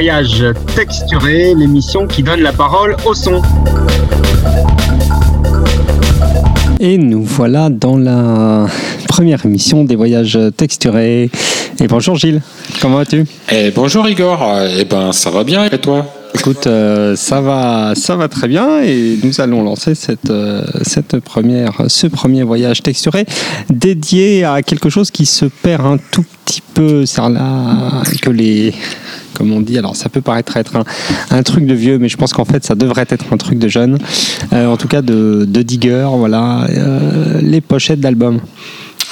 Voyage texturé, l'émission qui donne la parole au son. Et nous voilà dans la première émission des voyages texturés. Et bonjour Gilles, comment vas-tu? Eh bonjour Igor, eh ben ça va bien. Et toi? Écoute, euh, ça va, ça va très bien. Et nous allons lancer cette, euh, cette première, ce premier voyage texturé dédié à quelque chose qui se perd un tout petit peu, c'est là que les, comme on dit, alors ça peut paraître être un, un, truc de vieux, mais je pense qu'en fait ça devrait être un truc de jeune, euh, en tout cas de, de digger, voilà, les pochettes d'albums.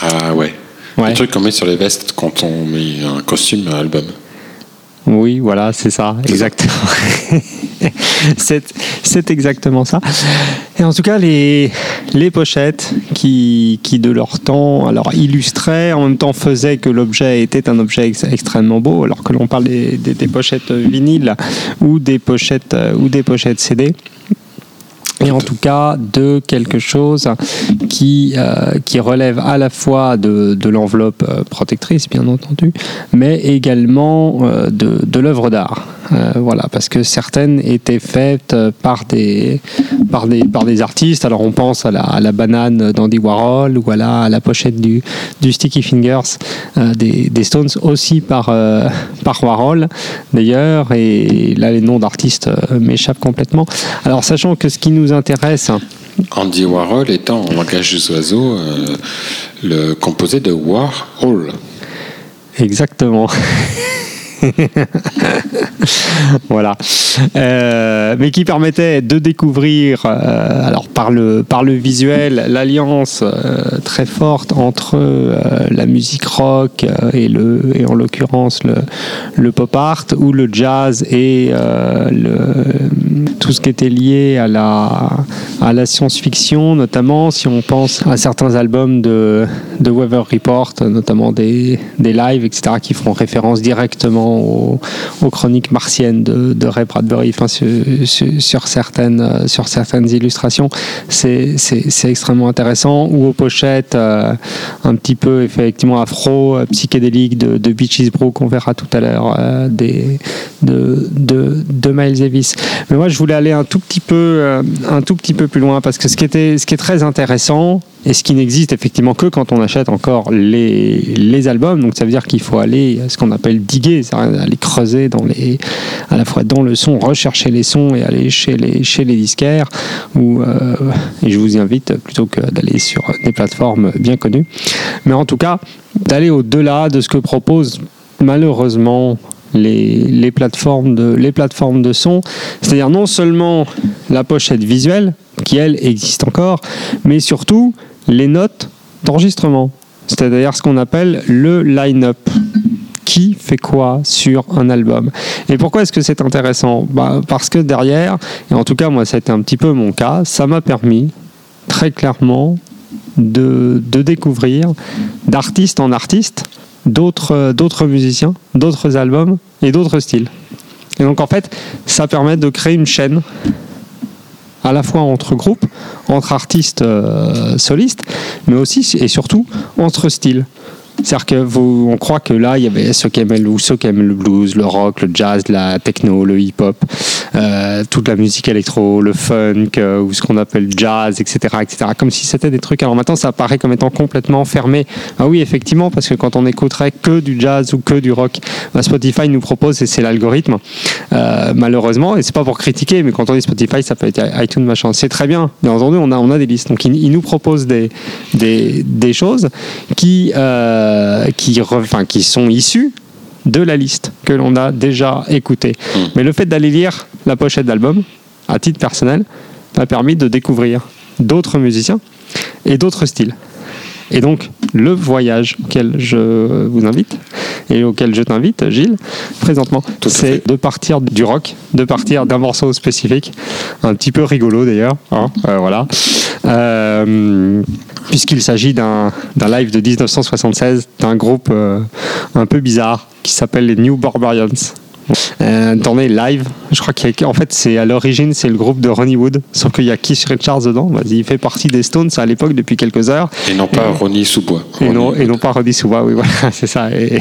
Ah ouais. ouais. Le truc qu'on met sur les vestes quand on met un costume à album. Oui, voilà, c'est ça, exactement. c'est exactement ça. Et en tout cas, les, les pochettes qui, qui, de leur temps, alors illustraient, en même temps faisaient que l'objet était un objet ex extrêmement beau, alors que l'on parle des, des, des, pochettes vinyles ou des pochettes, ou des pochettes CD et en tout cas de quelque chose qui, euh, qui relève à la fois de, de l'enveloppe protectrice, bien entendu, mais également euh, de, de l'œuvre d'art. Euh, voilà, parce que certaines étaient faites par des, par des, par des artistes. Alors on pense à la, à la banane d'Andy Warhol ou à la, pochette du, du Sticky Fingers euh, des, des, Stones aussi par, euh, par Warhol d'ailleurs. Et là les noms d'artistes m'échappent complètement. Alors sachant que ce qui nous intéresse... Andy Warhol étant en langage des oiseaux le composé de Warhol. Exactement. voilà. Euh, mais qui permettait de découvrir, euh, alors par le, par le visuel, l'alliance euh, très forte entre la musique rock et, le, et en l'occurrence le, le, pop art ou le jazz et le, tout ce qui était lié à la, à la science-fiction, notamment si on pense à certains albums de, de Weather Report, notamment des, des lives, etc., qui font référence directement aux, chroniques martiennes de, Ray Bradbury enfin, sur, certaines, illustrations. C'est extrêmement intéressant. Ou aux pochettes euh, un petit peu effectivement afro, euh, psychédélique de, de Beaches Brew qu'on verra tout à l'heure euh, de, Miles Davis. Mais moi, je voulais aller un tout petit peu, euh, plus loin parce que ce qui est très intéressant, et ce qui n'existe effectivement que quand on achète encore les, les albums. Donc ça veut dire qu'il faut aller ce qu'on appelle diguer, aller creuser dans les, à la fois dans le son, rechercher les sons et aller chez les, chez les disquaires. Où, euh, et je vous y invite plutôt que d'aller sur des plateformes bien connues. Mais en tout cas, d'aller au-delà de ce que propose malheureusement les, les, plateformes de, les plateformes de son, c'est-à-dire non seulement la pochette visuelle, qui elle existe encore, mais surtout les notes d'enregistrement, c'est-à-dire ce qu'on appelle le line-up. Qui fait quoi sur un album Et pourquoi est-ce que c'est intéressant? Bah, Parce que derrière, et en tout cas moi ça a été un petit peu mon cas, ça m'a permis très clairement de, de découvrir d'artiste en artiste d'autres musiciens, d'autres albums et d'autres styles. Et donc en fait, ça permet de créer une chaîne à la fois entre groupes, entre artistes euh, solistes, mais aussi et surtout entre styles. C'est-à-dire que vous, on croit que là, il y avait ceux qui aiment le blues, le rock, le jazz, la techno, le hip-hop, euh, toute la musique électro, le funk, euh, ou ce qu'on appelle jazz, etc., etc. Comme si c'était des trucs. Alors maintenant, ça apparaît comme étant complètement fermé. Ah oui, effectivement, parce que quand on écouterait que du jazz ou que du rock, bah Spotify nous propose, et c'est l'algorithme, euh, malheureusement, et c'est pas pour critiquer, mais quand on dit Spotify, ça peut être iTunes, machin. C'est très bien. Bien entendu, on a, on a des listes. Donc, il, il nous propose des, des, des choses qui. Qui, enfin, qui sont issus de la liste que l'on a déjà écoutée. Mmh. Mais le fait d'aller lire la pochette d'album, à titre personnel, m'a permis de découvrir d'autres musiciens et d'autres styles. Et donc, le voyage auquel je vous invite et auquel je t'invite, Gilles, présentement, c'est de partir du rock, de partir d'un morceau spécifique, un petit peu rigolo d'ailleurs, hein, euh, voilà, euh, puisqu'il s'agit d'un live de 1976 d'un groupe euh, un peu bizarre qui s'appelle les New Barbarians. Euh, live. Je crois qu'en fait, c'est à l'origine, c'est le groupe de Ronnie Wood, sauf qu'il y a Keith Richards dedans. Il fait partie des Stones à l'époque depuis quelques heures. Et non pas et, Ronnie Soubois. Et, non, et non pas Ronnie Soubois, oui, voilà, c'est ça. Et...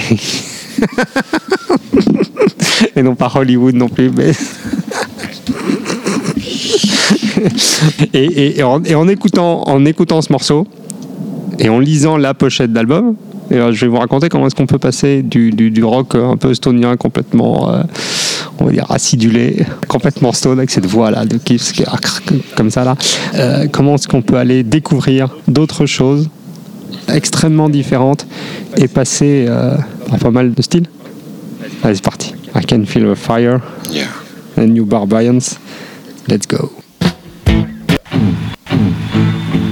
et non pas Hollywood non plus. Mais... et, et- et en, et en écoutant, en écoutant ce morceau et en lisant la pochette d'album, et alors, je vais vous raconter comment est-ce qu'on peut passer du, du- du rock un peu stonien, complètement, euh, on va dire, acidulé, complètement stone avec cette voix-là de Kiss qui est comme ça là. Euh, comment est-ce qu'on peut aller découvrir d'autres choses extrêmement différentes et passer euh, par pas mal de styles Allez, c'est parti. I can feel the fire. Yeah. The New Barbarians. Let's go. 음. 음.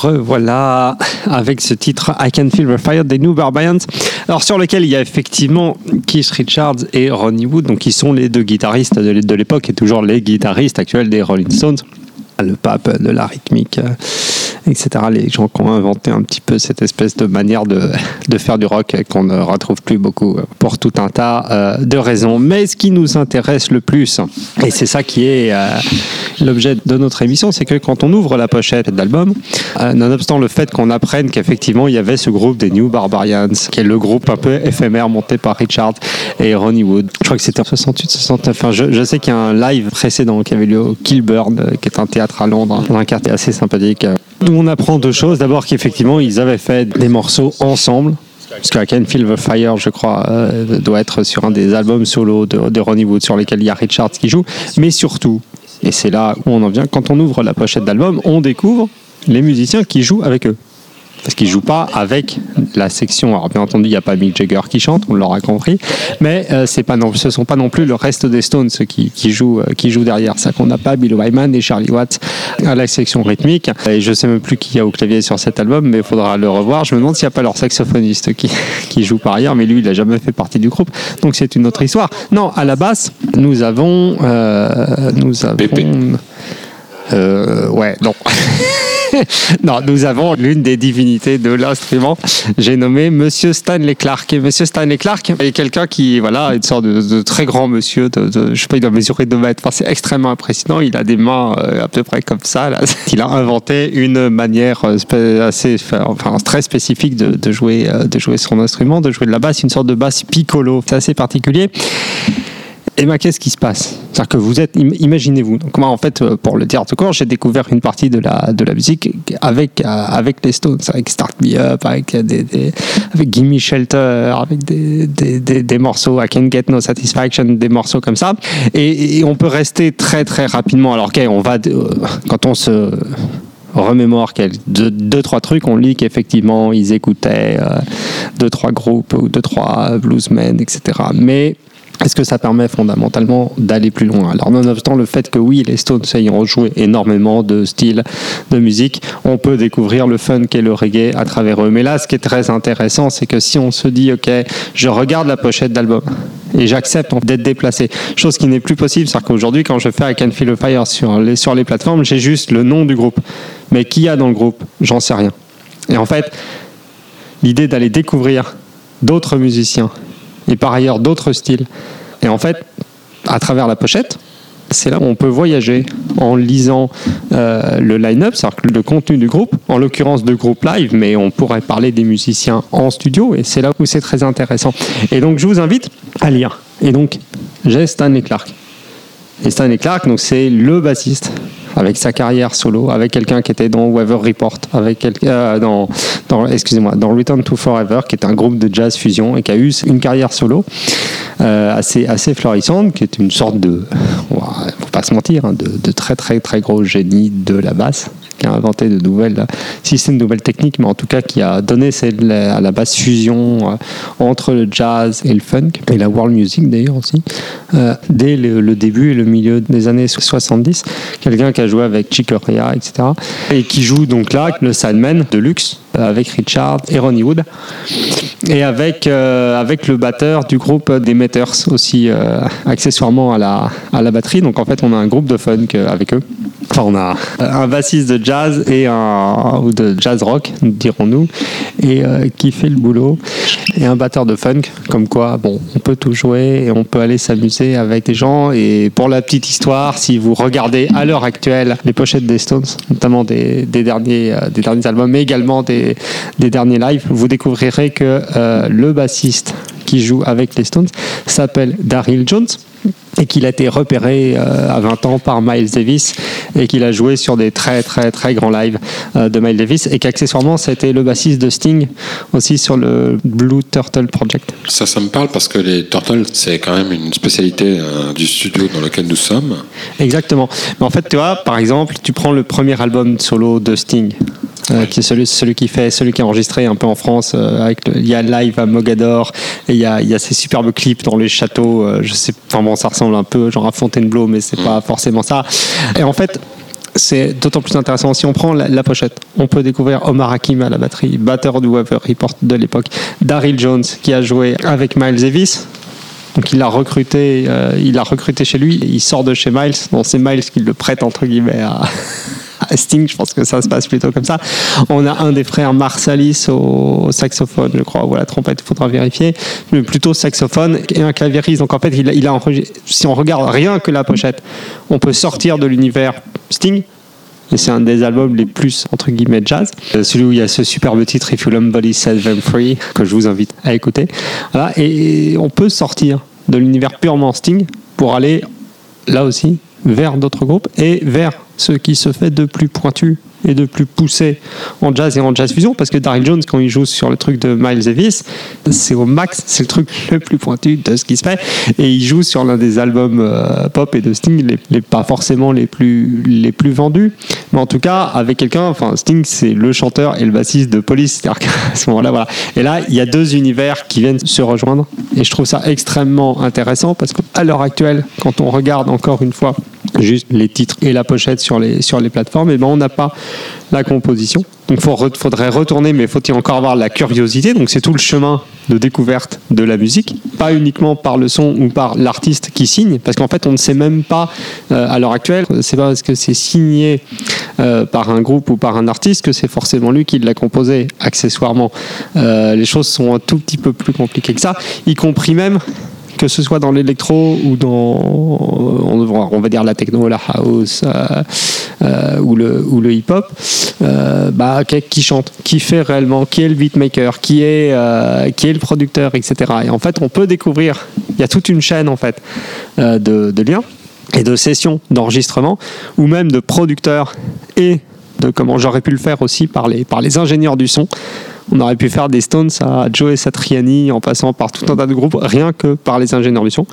Revoilà avec ce titre I Can Feel the Fire des New Barbarians. Alors sur lequel il y a effectivement Keith Richards et Ronnie Wood, donc qui sont les deux guitaristes de l'époque et toujours les guitaristes actuels des Rolling Stones le pape de la rythmique, etc. Les gens qui ont inventé un petit peu cette espèce de manière de, de faire du rock qu'on ne retrouve plus beaucoup euh, pour tout un tas euh, de raisons. Mais ce qui nous intéresse le plus, et c'est ça qui est l'objet de notre émission, c'est que quand on ouvre la pochette d'album, nonobstant le fait qu'on apprenne qu'effectivement il y avait ce groupe des New Barbarians, qui est le groupe un peu éphémère monté par Richard et Ronnie Wood. Je crois que c'était en 68, 69. Enfin, je, sais qu'il y a un live précédent qui avait lieu au Kilburn, qui est un théâtre à Londres, dans un quartier assez sympathique. On apprend deux choses. D'abord qu'effectivement, ils avaient fait des morceaux ensemble. Parce que I Can Feel the Fire, je crois, euh, doit être sur un des albums solo de, de Ronnie Wood sur lesquels il y a Richards qui joue. Mais surtout, et c'est là où on en vient, quand on ouvre la pochette d'album, on découvre les musiciens qui jouent avec eux parce qu'ils jouent pas avec la section. Alors bien entendu, il n'y a pas Mick Jagger qui chante, on l'aura compris, mais euh, c'est pas non, ce sont pas non plus le reste des Stones qui, qui jouent euh, qui jouent derrière. Ça qu'on n'a pas Bill Wyman et Charlie Watts à la section rythmique. Et je sais même plus qui y a au clavier sur cet album, mais il faudra le revoir. Je me demande s'il n'y a pas leur saxophoniste qui, qui joue par ailleurs, mais lui, il n'a jamais fait partie du groupe, donc c'est une autre histoire. Non, à la basse, nous avons euh, nous avons euh, ouais, non. non, nous avons l'une des divinités de l'instrument. J'ai nommé Monsieur Stanley Clark. Et Monsieur Stanley Clark est quelqu'un qui, voilà, une sorte de, très grand monsieur. De, de, je sais pas, il doit mesurer 2 mètres. C'est extrêmement impressionnant. Il a des mains euh, à peu près comme ça. Là. Il a inventé une manière euh, assez, enfin, très spécifique de, de, jouer, euh, de jouer son instrument, de jouer de la basse, une sorte de basse piccolo. C'est assez particulier. Et ben, qu'est-ce qui se passe? C'est-à-dire que vous êtes, imaginez-vous. Donc, moi, en fait, euh, pour le tout court, j'ai découvert une partie de la, de la musique avec, euh, avec les Stones, avec Start Me Up, avec, des, avec Gimme Shelter, avec des, des, des, morceaux, I Can Get No Satisfaction, des morceaux comme ça. Et, on peut rester très, très rapidement. Alors, ok, on va, euh, quand on se remémore deux, deux, trois trucs, on lit qu'effectivement ils écoutaient deux, trois groupes ou deux, trois bluesmen, etc. Mais est-ce que ça permet fondamentalement d'aller plus loin? Alors, nonobstant le fait que oui, les Stones ayant rejoué énormément de styles de musique, on peut découvrir le funk et le reggae à travers eux. Mais là, ce qui est très intéressant, c'est que si on se dit, OK, je regarde la pochette d'album et j'accepte d'être déplacé, chose qui n'est plus possible, c'est-à-dire qu'aujourd'hui, quand je fais I Can Feel a Fire sur les, sur les plateformes, j'ai juste le nom du groupe. Mais qui y a dans le groupe? J'en sais rien. Et en fait, l'idée d'aller découvrir d'autres musiciens et par ailleurs d'autres styles. Et en fait, à travers la pochette, c'est là où on peut voyager en lisant euh, le line-up, c'est-à-dire le contenu du groupe, en l'occurrence de groupe live, mais on pourrait parler des musiciens en studio, et c'est là où c'est très intéressant. Et donc je vous invite à lire. Et donc, j'ai Stanley Clark. Et Stanley Clark, c'est le bassiste avec sa carrière solo, avec quelqu'un qui était dans Weather Report, avec euh, dans, excusez-moi, dans Return to Forever, qui est un groupe de jazz fusion et qui a eu une carrière solo euh, assez assez florissante, qui est une sorte de, faut pas se mentir, hein, de, de très très très gros génie de la basse qui a inventé de nouvelles, si c'est une nouvelle technique, mais en tout cas qui a donné à la base fusion euh, entre le jazz et le funk, et la world music d'ailleurs aussi, euh, dès le, début et le milieu des années 70. Quelqu'un qui a joué avec Chick Corea, etc. Et qui joue donc là le Sideman de luxe avec Richard et Ronnie Wood. Et avec, euh, avec le batteur du groupe des Meters aussi euh, accessoirement à la, à la batterie. Donc en fait on a un groupe de funk avec eux. Enfin on a un bassiste de jazz et un ou de jazz rock dirons-nous et euh, qui fait le boulot. Et un batteur de funk comme quoi bon on peut tout jouer et on peut aller s'amuser avec des gens. Et pour la petite histoire si vous regardez à l'heure actuelle les pochettes des Stones notamment des, des derniers des derniers albums mais également des des, derniers lives, vous découvrirez que euh, le bassiste qui joue avec les Stones s'appelle Daryl Jones et qu'il a été repéré euh, à 20 ans par Miles Davis et qu'il a joué sur des très très très grands lives euh, de Miles Davis et qu'accessoirement c'était le bassiste de Sting aussi sur le Blue Turtle Project. Ça, ça me parle parce que les Turtles c'est quand même une spécialité euh, du studio dans lequel nous sommes. Exactement. Mais en fait, tu vois, par exemple, tu prends le premier album solo de Sting. Euh, qui est celui, celui qui fait celui qui est enregistré un peu en France euh, avec le, il y a live à Mogador et il y a, il y a ces superbes clips dans les châteaux euh, je sais enfin bon ça ressemble un peu genre à Fontainebleau mais c'est mm. pas forcément ça et en fait c'est d'autant plus intéressant. Si on prend la, la pochette, on peut découvrir Omar Hakim à la batterie, batteur du Weather Report de l'époque, Daryl Jones qui a joué avec Miles Davis. Donc il l'a recruté, euh, il a recruté chez lui. Il sort de chez Miles. Bon, c'est Miles qui le prête entre guillemets à, à Sting. Je pense que ça se passe plutôt comme ça. On a un des frères Marsalis au saxophone, je crois, ou à la trompette. Il faudra vérifier. Mais plutôt saxophone et un claviériste. Donc en fait, il a, si on regarde rien que la pochette, on peut sortir de l'univers Sting. Et c'est un des albums les plus, entre guillemets, jazz. Euh, Celui où il y a ce superbe titre If You Body Set Them Free, que je vous invite à écouter. Voilà. Et on peut sortir de l'univers purement Sting pour aller, là aussi, vers d'autres groupes et vers ce qui se fait de plus pointu et de plus poussé en jazz et en jazz fusion parce que Daryl Jones quand il joue sur le truc de Miles Davis c'est au max c'est le truc le plus pointu de ce qui se fait. Et il joue sur l'un des albums euh, pop et de Sting les, pas forcément les plus les plus vendus. Mais en tout cas avec quelqu'un enfin Sting c'est le chanteur et le bassiste de Police. C'est-à-dire ce moment-là voilà. Et là il y a deux univers qui viennent se rejoindre. Et je trouve ça extrêmement intéressant parce qu'à l'heure actuelle quand on regarde encore une fois juste les titres et la pochette sur les, sur les plateformes, et ben on n'a pas la composition. Donc il faudrait retourner, mais faut-il encore avoir la curiosité? Donc c'est tout le chemin de découverte de la musique, pas uniquement par le son ou par l'artiste qui signe, parce qu'en fait on ne sait même pas euh, à l'heure actuelle, c'est pas parce que c'est signé euh, par un groupe ou par un artiste que c'est forcément lui qui l'a composé accessoirement. Euh, les choses sont un tout petit peu plus compliquées que ça, y compris même que ce soit dans l'électro ou dans va- on va dire la techno, la house euh, euh, ou le, ou le hip-hop, euh, bah, qui, chante, qui fait réellement, qui est le beatmaker, qui est, euh, qui est le producteur, etc. Et en fait, on peut découvrir, il y a toute une chaîne en fait euh, de, de liens et de sessions d'enregistrement ou même de producteurs et de comment j'aurais pu le faire aussi par les, par les ingénieurs du son. On aurait pu faire des Stones à Joe Satriani en passant par tout un tas de groupes, rien que par les ingénieurs du son.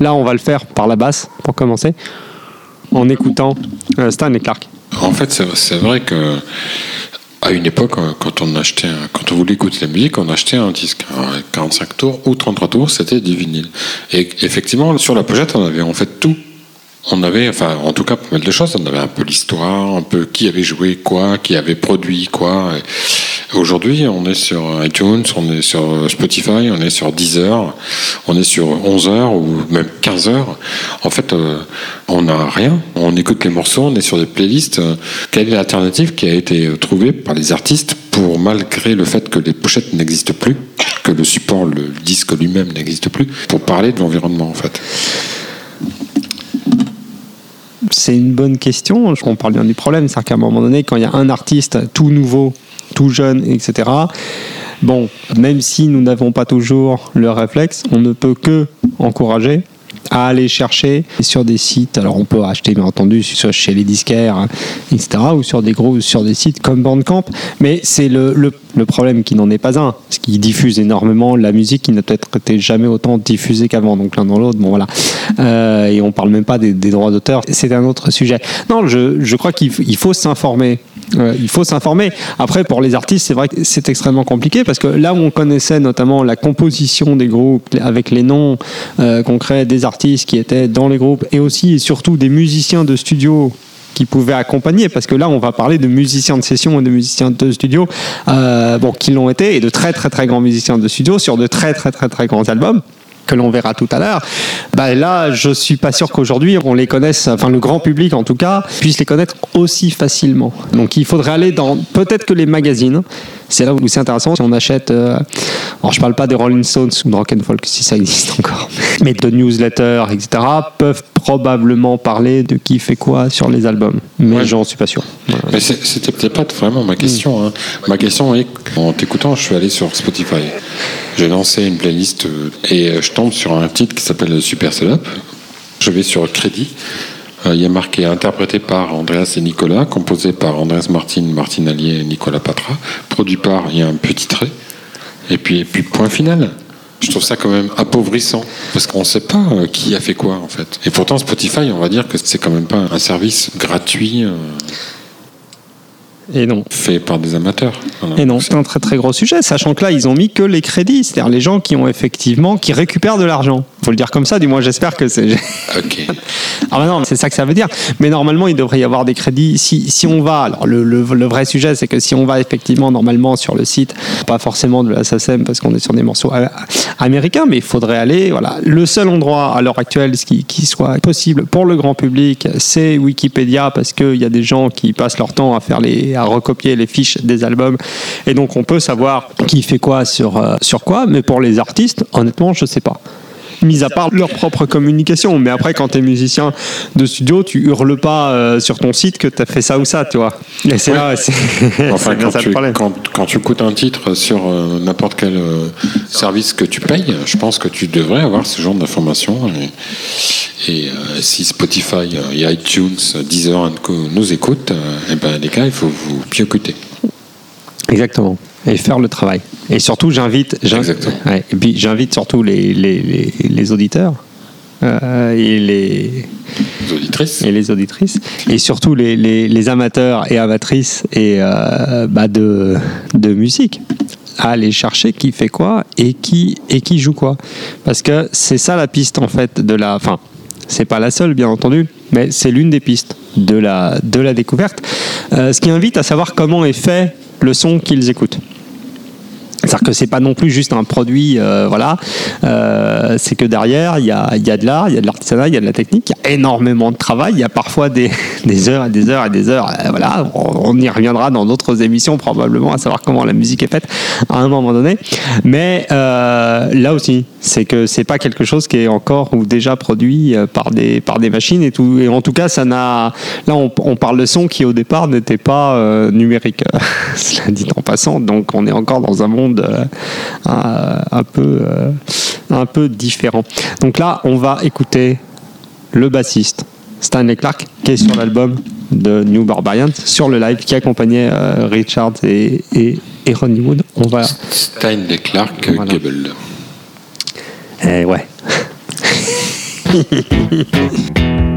Là, on va le faire par la basse, pour commencer, en écoutant euh, Stan et Clark. En fait, c'est vrai que à une époque, euh, quand on achetait, quand on voulait écouter la musique, on achetait un disque un 45 tours ou 33 tours, c'était du vinyle. Et effectivement, sur la pochette, on avait en fait tout. On avait, enfin, en tout cas, pas mal de choses. On avait un peu l'histoire, un peu qui avait joué quoi, qui avait produit quoi. Aujourd'hui, on est sur iTunes, on est sur Spotify, on est sur Deezer, on est sur 11 heures ou même 15 heures. En fait, euh, on n'a rien. On écoute les morceaux, on est sur des playlists. Quelle est l'alternative qui a été trouvée par les artistes pour, malgré le fait que les pochettes n'existent plus, que le support, le disque lui-même n'existe plus, pour parler de l'environnement, en fait? C'est une bonne question. On parle bien du problème. C'est-à-dire qu'à un moment donné, quand il y a un artiste tout nouveau, tout jeune, etc., bon, même si nous n'avons pas toujours le réflexe, on ne peut que encourager à aller chercher sur des sites. Alors on peut acheter bien entendu sur- chez les disquaires, hein, etc. ou sur des gros sur des sites comme Bandcamp. Mais c'est le, le, problème qui n'en est pas un, parce qu'ils diffusent énormément la musique qui n'a peut-être été jamais autant diffusée qu'avant. Donc l'un dans l'autre, bon voilà. Euh, et on parle même pas des, des droits d'auteur. C'est un autre sujet. Non, je, je crois qu'il faut s'informer. Euh, il faut s'informer. Après, pour les artistes, c'est vrai que c'est extrêmement compliqué parce que là où on connaissait notamment la composition des groupes avec les noms euh, concrets des artistes qui étaient dans les groupes et aussi et surtout des musiciens de studio qui pouvaient accompagner parce que là on va parler de musiciens de session et de musiciens de studio euh, bon qui l'ont été et de très très très grands musiciens de studio sur de très très très très grands albums que l'on verra tout à l'heure, bah là, je suis pas sûr qu'aujourd'hui on les connaisse, enfin le grand public en tout cas, puisse les connaître aussi facilement. Donc il faudrait aller dans peut-être que les magazines. C'est là où c'est intéressant. Si on achète, euh, alors je parle pas des Rolling Stones ou de Rock and Folk si ça existe encore, mais de newsletters, etc. peuvent probablement parler de qui fait quoi sur les albums. Mais Ouais. j'en suis pas sûr. Voilà. Mais c'était peut-être pas vraiment ma question. hein. Ma question est, en t'écoutant, je suis allé sur Spotify. J'ai lancé une playlist euh, et euh, je tombe sur un titre qui s'appelle Super Setup. Je vais sur Crédit. Euh, Il y a marqué interprété par Andreas et Nicolas, composé par Andreas Martin, Martin Allier et Nicolas Patra, produit par, il y a un petit trait, et puis, et puis point final. Je trouve ça quand même appauvrissant, parce qu'on ne sait pas euh, qui a fait quoi en fait. Et pourtant Spotify, on va dire que c'est quand même pas un service gratuit. Et non. fait par des amateurs. Voilà. Et non, c'est un très très gros sujet, sachant que là, ils ont mis que les crédits, c'est-à-dire les gens qui ont effectivement, qui récupèrent de l'argent. faut le dire comme ça, du moins j'espère que c'est. Ok. Ah bah non, c'est ça que ça veut dire. Mais normalement, il devrait y avoir des crédits. Si, si on va, alors le, le- le vrai sujet, c'est que si on va effectivement normalement sur le site, pas forcément de la SACEM parce qu'on est sur des morceaux euh, américains, mais il faudrait aller. Voilà, le seul endroit à l'heure actuelle ce qui, qui soit possible pour le grand public, c'est Wikipédia parce qu'il y a des gens qui passent leur temps à faire les, à recopier les fiches des albums, et donc on peut savoir qui fait quoi sur euh, sur quoi. Mais pour les artistes, honnêtement, je sais pas mis à part leur propre communication. Mais après, quand tu es musicien de studio, tu hurles pas euh, sur ton site que tu as fait ça ou ça, tu vois. Et c'est là, c'est Enfin, quand ça le tu, problème. quand, quand tu écoutes un titre sur euh, n'importe quel euh, service que tu payes, je pense que tu devrais avoir ce genre d'informations. Et, et, si Spotify et iTunes, Deezer nous écoutent, euh, eh ben, les gars, il faut vous piocuter. Exactement. Et faire le travail. Et surtout, j'invite, ouais, et puis j'invite surtout les, les, les, les auditeurs euh, et les Les auditrices. et les auditrices et surtout les, les, les amateurs et amatrices et euh, bah de, de musique à aller chercher qui fait quoi et qui et qui joue quoi parce que c'est ça la piste en fait de la enfin c'est pas la seule bien entendu mais c'est l'une des pistes de la de la découverte Euh, ce qui invite à savoir comment est fait le son qu'ils écoutent c'est-à-dire que c'est pas non plus juste un produit, euh, voilà. Euh, c'est que derrière, il y a, y a de l'art, il y a de l'artisanat, il y a de la technique, il y a énormément de travail, il y a parfois des, des heures et des heures et des heures. euh, voilà, on, y reviendra dans d'autres émissions probablement à savoir comment la musique est faite à un moment donné. Mais là aussi, c'est que c'est pas quelque chose qui est encore ou déjà produit euh, par des par des machines et tout. Et en tout cas, ça n'a. Là, on, on parle de son qui au départ n'était pas euh, numérique. Cela dit en passant, donc on est encore dans un monde euh, un, un peu euh, un peu différent. Donc là, on va écouter le bassiste Stanley Clark qui est sur l'album de New Barbarians sur le live qui accompagnait Richard et, et, et Ronnie Wood. On va Stanley Clark Voilà. Gable. Eh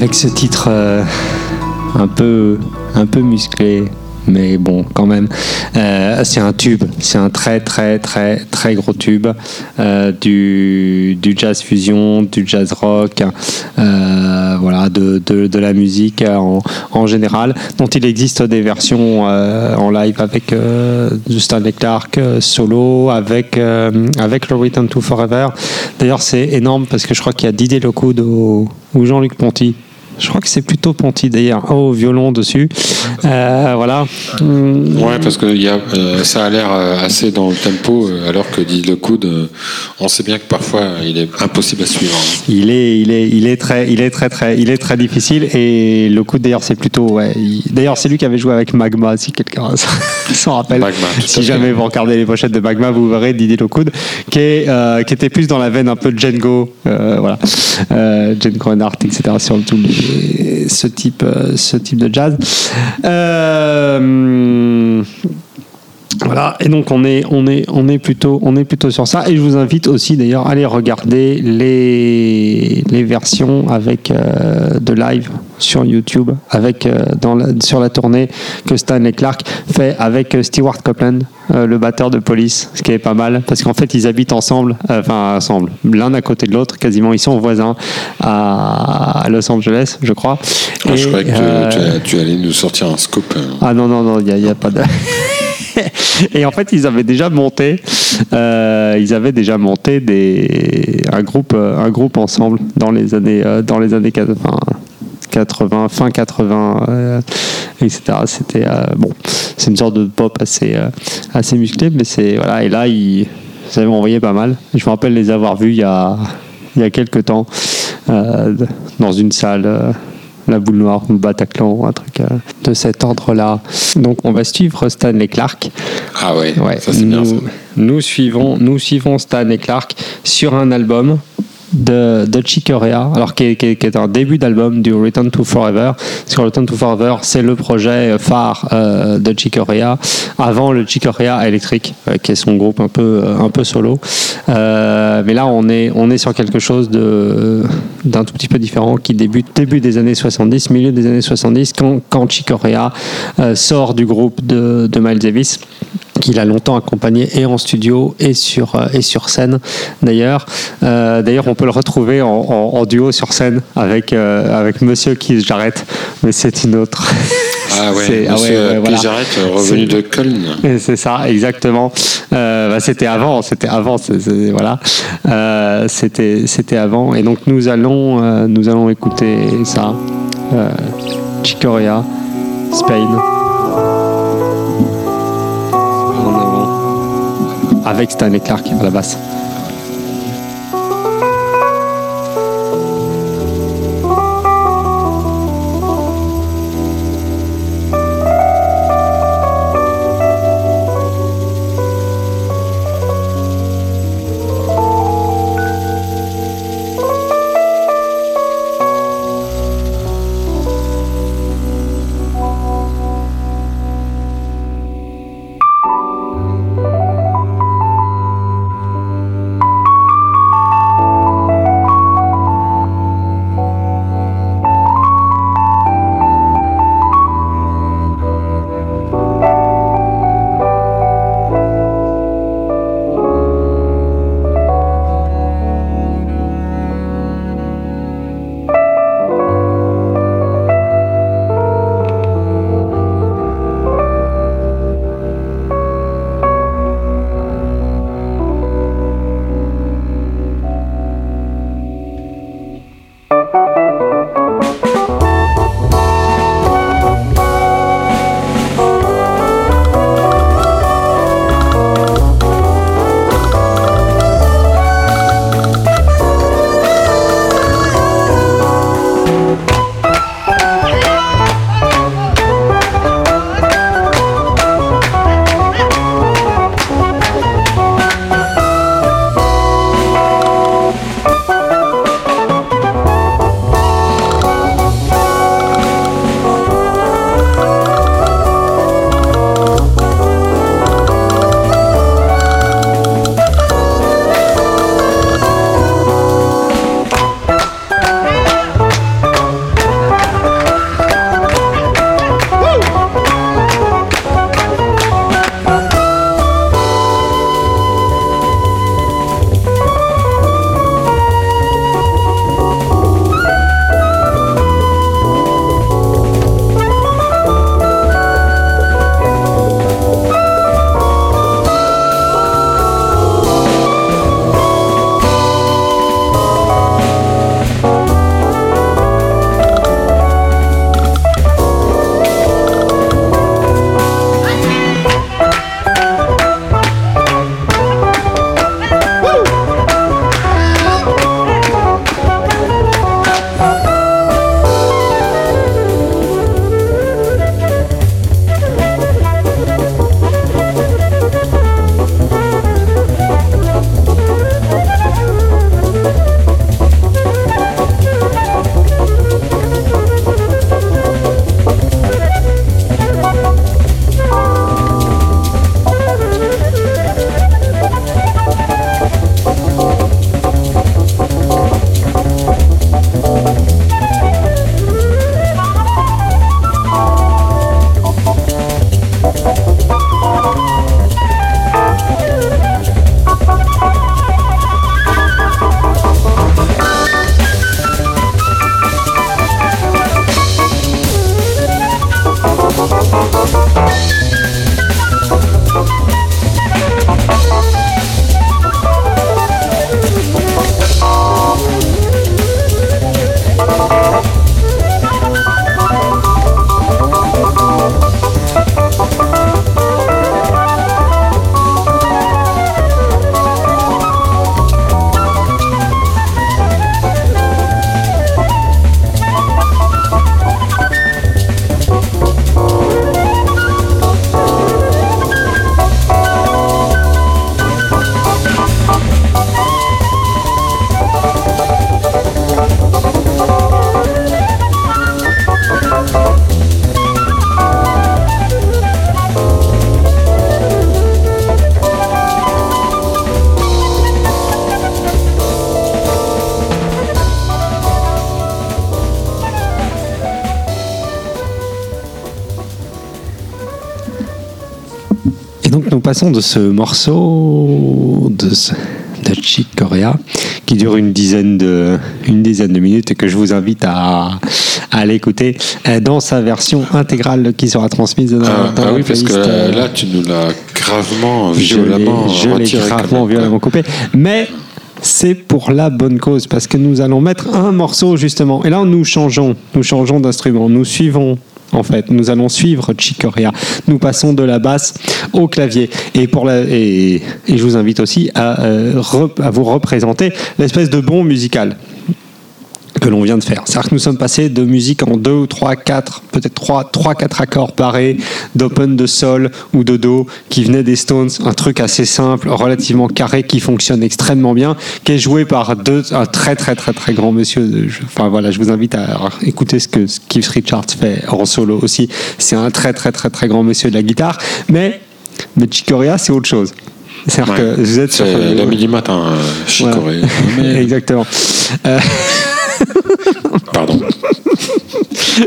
avec ce titre euh, un peu un peu musclé, mais bon, quand même. Euh, c'est un tube, c'est un très très très très gros tube euh, du, du jazz fusion, du jazz rock, voilà, de, de, de la musique en, en général, dont il existe des versions en live avec Stanley Clark solo, avec avec le Return to Forever. D'ailleurs, c'est énorme parce que je crois qu'il y a Didier Lockwood ou Jean-Luc Ponty je crois que c'est plutôt Ponty d'ailleurs, au violon dessus. Euh, voilà. Ouais, parce que y a, euh, ça a l'air euh, assez dans le tempo, alors que dit le coude, euh, on sait bien que parfois il est impossible à suivre. hein. Il est, il est, il est très, il est très, très, il est très difficile. Et le coup d'ailleurs, c'est plutôt, ouais. il- D'ailleurs, c'est lui qui avait joué avec Magma, si quelqu'un s'en rappelle. Magma, tout si jamais vous regardez les pochettes de Magma, vous verrez Didier Lockwood, qui, est, euh, qui était plus dans la veine un peu Django, euh, voilà, Django Reinhardt, etc. Sur tout les- ce type, euh, ce type de jazz. Euh, voilà, et donc on est, on est, on est plutôt, on est plutôt sur ça. Et je vous invite aussi d'ailleurs à aller regarder les, les versions avec euh, de live sur YouTube, avec euh, dans la- sur la tournée que Stanley Clark fait avec euh, Stewart Copeland, euh, le batteur de Police, ce qui est pas mal parce qu'en fait ils habitent ensemble, enfin ensemble, l'un à côté de l'autre, quasiment ils sont voisins à, à Los Angeles, je crois. Ah, je croyais que tu- tu, allais- nous sortir un scoop. euh. ah non, non, non, il n'y a, y a pas de. Et en fait, ils avaient déjà monté, euh, ils avaient déjà monté des, un, groupe, euh, un groupe ensemble dans les années, euh, dans les années 80, 80 fin 80, euh, etc. C'était bon, c'est une sorte de pop assez, assez musclé, mais c'est voilà. Et là, ils, avaient envoyé pas mal. Je me rappelle les avoir vus il y a, il y a quelques temps dans une salle. La boule noire ou le Bataclan, un truc euh, de cet ordre-là. Donc on va suivre Stanley Clark. Ah ouais, Ouais, ça c'est bien ça. nous, suivons, nous suivons Stanley Clark sur un album de, de alors qui est, qui est- un début d'album du Return to Forever. Sur Return to Forever, c'est le projet phare euh, de Chick Corea, avant le Chick Corea Electric, euh, qui est son groupe un peu, euh, un peu solo. Euh, mais là, on est, on est sur quelque chose d'un tout petit peu différent qui débute début des années 70, milieu des années 70, quand, quand sort du groupe de, de Miles Davis qu'il a longtemps accompagné et en studio et sur, euh, et sur scène d'ailleurs. Euh, d'ailleurs, on peut le retrouver en, en- en duo sur scène avec, euh, avec Monsieur Keith Jarrett, mais c'est une autre. Ah ouais, C'est- monsieur ouais, ouais, voilà. Revenu de Köln. C'est ça, exactement. Euh, bah, c'était avant, c'était avant, voilà. C'était, c'était avant. Et donc nous allons, nous allons écouter ça. Chicoria, Spain. Avec Stanley Clark à la basse. Passons de ce morceau de, ce- de Chick Corea qui dure une dizaine de, une dizaine de minutes et que je vous invite à, à aller écouter euh, dans sa version intégrale qui sera transmise dans, Ah, dans ah la oui, parce que euh, là, tu nous l'as gravement, violemment je l'ai gravement, violemment coupé. Mais c'est pour la bonne cause, parce que nous allons mettre un morceau justement. Et là, nous changeons, nous changeons d'instrument, nous suivons. En fait, nous allons suivre Chicoria. Nous passons de la basse au clavier. Et, je vous invite aussi à, euh, à vous représenter l'espèce de bon musical que l'on vient de faire. C'est-à-dire que nous sommes passés de musique en 2 ou 3, 4, peut-être 3, 3, 4 accords barrés, d'open de sol ou de do, qui venaient des Stones, un truc assez simple, relativement carré, qui fonctionne extrêmement bien, qui est joué par deux, un très très très très grand monsieur. je- enfin voilà, je vous invite à écouter ce que Keith Richards fait en solo aussi. C'est un très très très très grand monsieur de la guitare, mais mais Chicoria c'est autre chose. C'est-à-dire Ouais. que vous êtes sur la midi matin, euh, chicorée. Mais- Exactement. Euh, Pardon.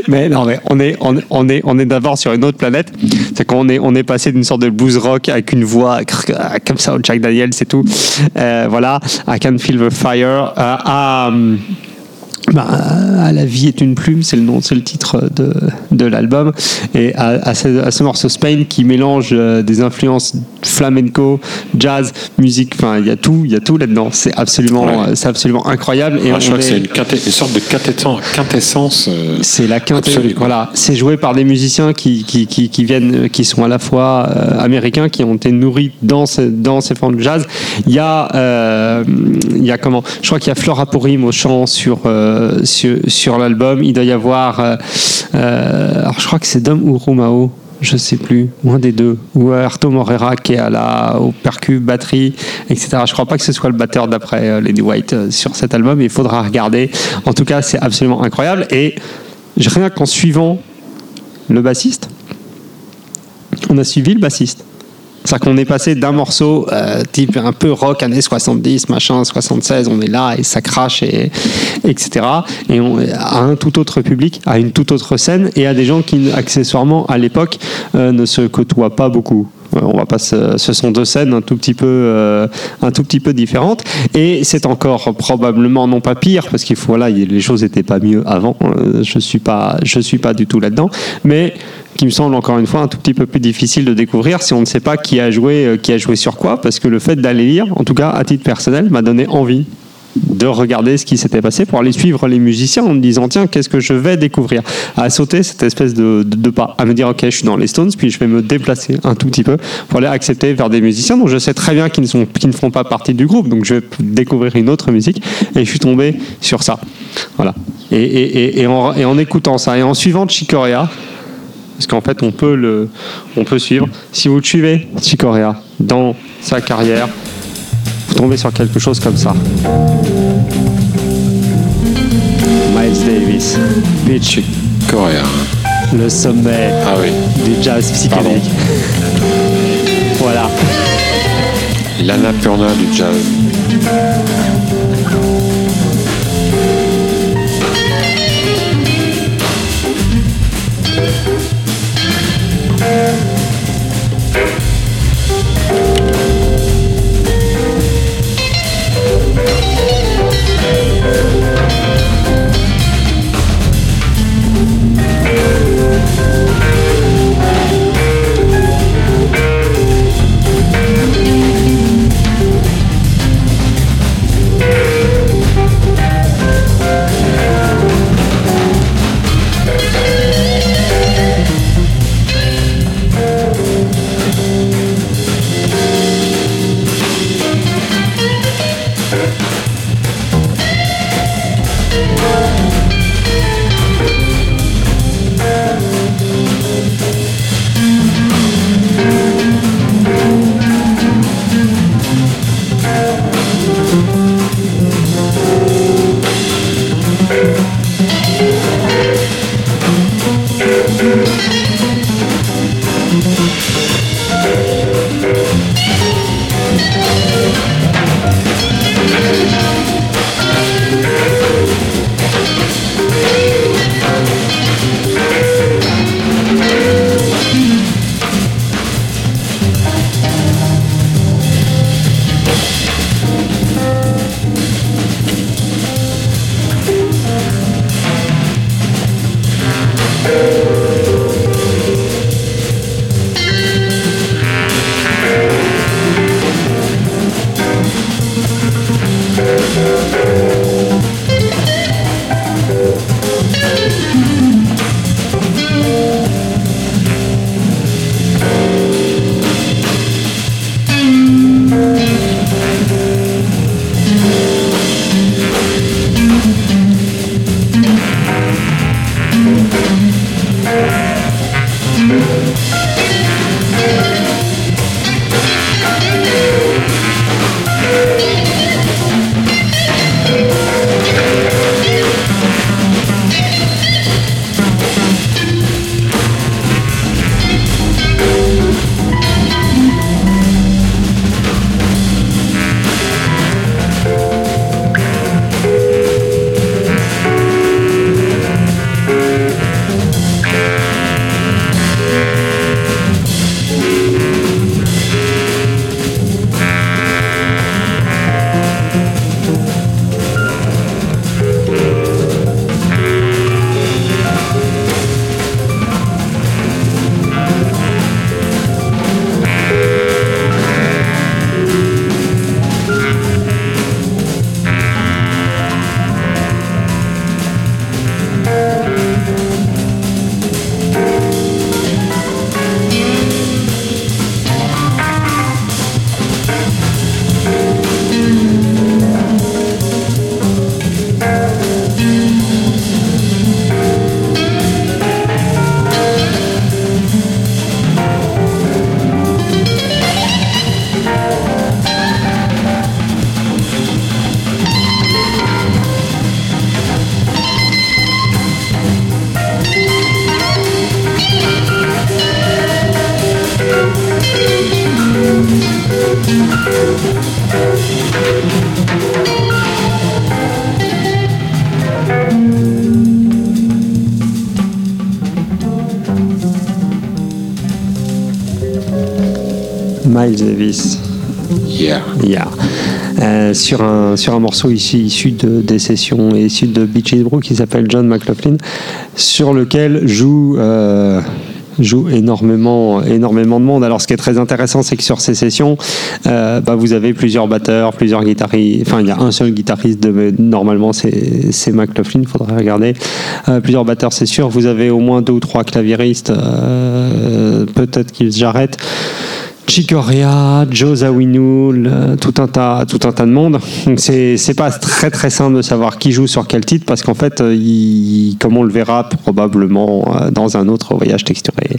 Mais non, mais on est, on, est, on est d'abord sur une autre planète. C'est qu'on est, on est passé d'une sorte de blues rock avec une voix comme ça au Jack Daniel, c'est tout. Euh, voilà, I Can Feel the Fire. euh, bah, à La vie est une plume, c'est le nom, c'est le titre de, de l'album. Et à, à ce, à ce morceau Spain qui mélange euh, des influences flamenco, jazz, musique, enfin il y a tout, il y a tout là-dedans. C'est absolument, Ouais. euh, c'est absolument incroyable. Et Ah, on je crois que est- c'est une, quinté- une sorte de quintessence. quintessence euh, c'est la quinte. Absolue, quoi. Voilà, c'est joué par des musiciens qui, qui, qui, qui viennent, qui sont à la fois euh, américains, qui ont été nourris dans, ce- dans ces formes de jazz. Il y a, euh, il y a comment? Je crois qu'il y a Flora Purim au chant sur, euh, sur, sur l'album. Il doit y avoir, euh, euh, alors je crois que c'est Dom ou Romao. Je sais plus, un des deux, ou Arto Morera qui est à au percu, batterie, etc. Je crois pas que ce soit le batteur d'après euh, Lady White euh, sur cet album, il faudra regarder. En tout cas, c'est absolument incroyable. Et rien qu'en suivant le bassiste, on a suivi le bassiste. C'est-à-dire qu'on est passé d'un morceau euh, type un peu rock années 70, machin, 76, on est là et ça crache, et, etc. Et on, à un tout autre public, à une toute autre scène et à des gens qui, accessoirement, à l'époque, euh, ne se côtoient pas beaucoup. On va pas se- ce sont deux scènes un tout petit peu, euh, un tout petit peu différentes. Et c'est encore probablement non pas pire parce qu'il faut voilà, il- les choses n'étaient pas mieux avant. Euh, je suis pas, je suis pas du tout là-dedans, mais qui me semble encore une fois un tout petit peu plus difficile de découvrir si on ne sait pas qui a joué, euh, qui a joué sur quoi, parce que le fait d'aller lire, en tout cas à titre personnel, m'a donné envie de regarder ce qui s'était passé pour aller suivre les musiciens en me disant tiens qu'est-ce que je vais découvrir? À sauter cette espèce de, pas à me dire ok je suis dans les Stones puis je vais me déplacer un tout petit peu pour aller accepter vers des musiciens dont je sais très bien qu'ils ne, sont, ne font pas partie du groupe. Donc je vais découvrir une autre musique et je suis tombé sur ça. Voilà. Et en écoutant ça et en suivant Chicorea parce qu'en fait on peut le on peut suivre si vous le suivez Chicorea dans sa carrière vous tombez sur quelque chose comme ça Miles Davis, Pitch, Coréen. le sommet Ah oui. du jazz psychédélique. Voilà. L'Annapurna du jazz. Sur, un, sur un morceau ici, issu de, des sessions et issu de Beaches Brew qui s'appelle John McLaughlin, sur lequel joue, euh, joue énormément, énormément de monde. Alors ce qui est très intéressant, c'est que sur ces sessions, euh, bah, vous avez plusieurs batteurs, plusieurs guitaristes. Enfin, il y a un seul guitariste, de, normalement c'est McLaughlin, il faudrait regarder. Euh, plusieurs batteurs, c'est sûr. Vous avez au moins deux ou trois claviéristes, peut-être qu'ils j'arrête. Chicoria, Joe Zawinul, euh, tout un tas, tout un tas de monde. Donc c'est c'est pas très très simple de savoir qui joue sur quel titre parce qu'en fait, euh, il- comme on le verra probablement euh, dans un autre voyage texturé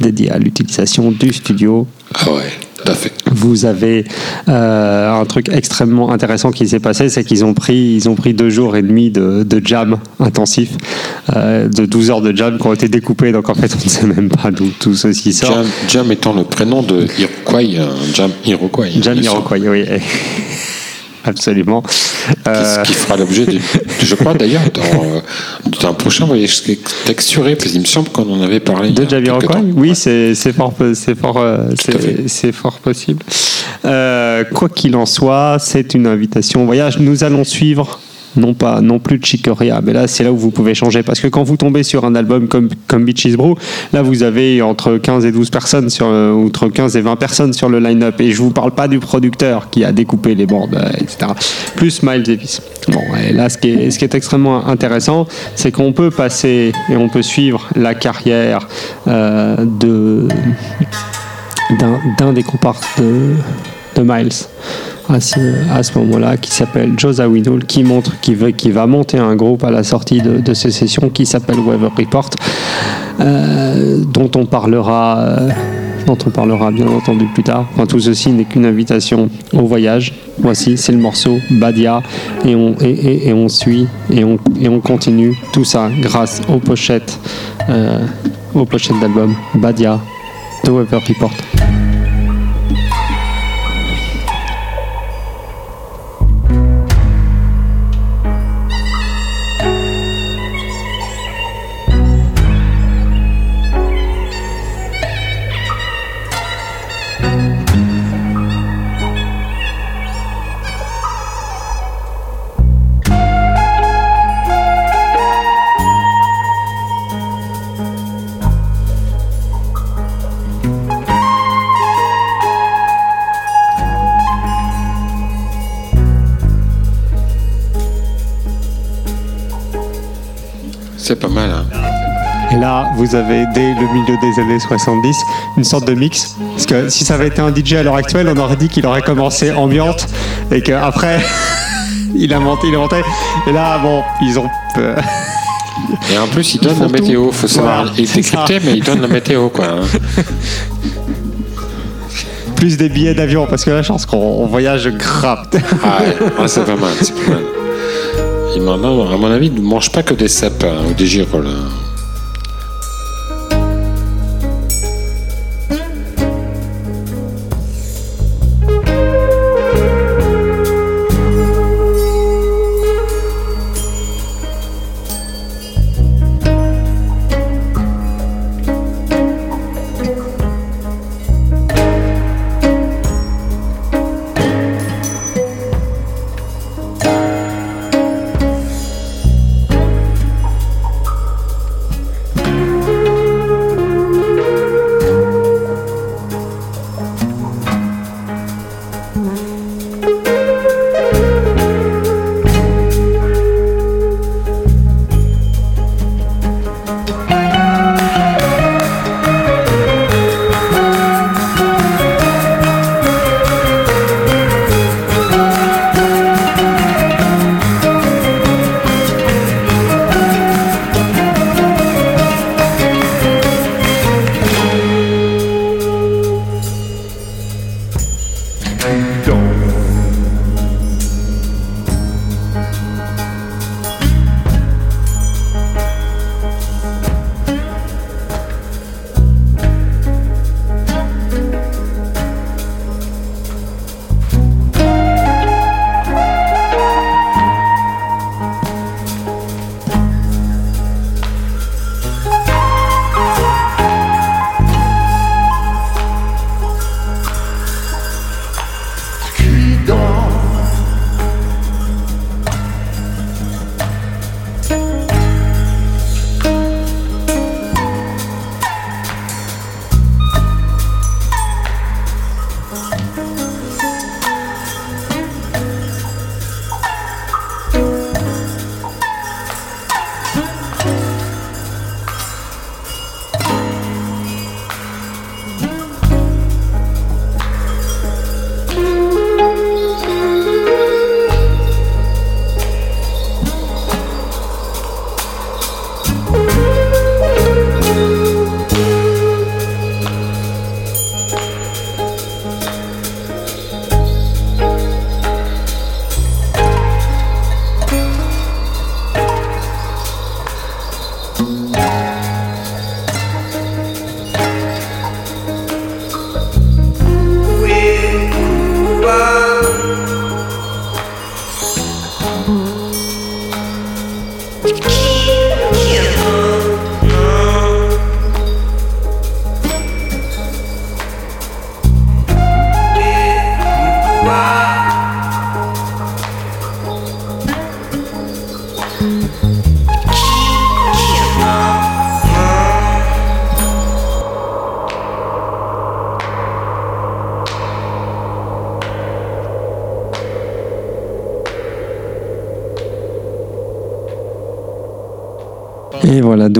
dédié à l'utilisation du studio, Ah ouais, à fait. vous avez euh, un truc extrêmement intéressant qui s'est passé, c'est qu'ils ont pris, ils ont pris deux jours et demi de, de jam intensif, euh, de 12 heures de jam qui ont été découpés. Donc en fait, on ne sait même pas d'où tout ceci sort. Jam, Jam étant le prénom de Iroquois, Jam Iroquois. Jam. Iroquois, oui. Absolument. Euh, qui fera l'objet, je crois d'ailleurs, dans, euh, d'un prochain voyage texturé, parce qu'il me semble qu'on en avait parlé. de Jamiroquai. Oui, c'est fort, fort, euh, fort possible. Euh, quoi qu'il en soit, c'est une invitation au voyage. Nous allons suivre. Non pas, non plus de Chicoria, mais là c'est là où vous pouvez changer parce que quand vous tombez sur un album comme comme Beaches Brew, là vous avez entre 15 et 12 personnes sur euh, entre 15 et 20 personnes sur le line-up et je vous parle pas du producteur qui a découpé les bandes, euh, etc. Plus Miles Davis. Bon, et là ce qui est extrêmement intéressant, c'est qu'on peut passer et on peut suivre la carrière euh, d'un des comparses de Miles à ce, moment-là, qui s'appelle Joe Zawinul, qui montre qui veut, qui va monter un groupe à la sortie de, ces sessions qui s'appelle Weather Report, euh, dont on parlera. euh, dont on parlera bien entendu plus tard. Tout ceci n'est qu'une invitation au voyage. Voici, c'est le morceau Badia et on, et- et on suit et on, et on continue tout ça grâce aux pochettes, euh, aux pochettes d'album Badia de Weather Report. Vous avez dès le milieu des années 70 une sorte de mix. Parce que si ça avait été un DJ à l'heure actuelle, on aurait dit qu'il aurait commencé ambiante et qu'après, il a monté, il a monté. Et là, bon, ils ont. euh, Et en plus, il donne font la météo. Faut savoir, Voilà, il est mais il donne la météo, quoi. hein. plus des billets d'avion, parce que là, je pense qu'on on voyage grave. Ah ouais, c'est pas mal, c'est pas mal. Il m'en a- à mon avis, il ne mange pas que des cèpes hein, ou des girolles.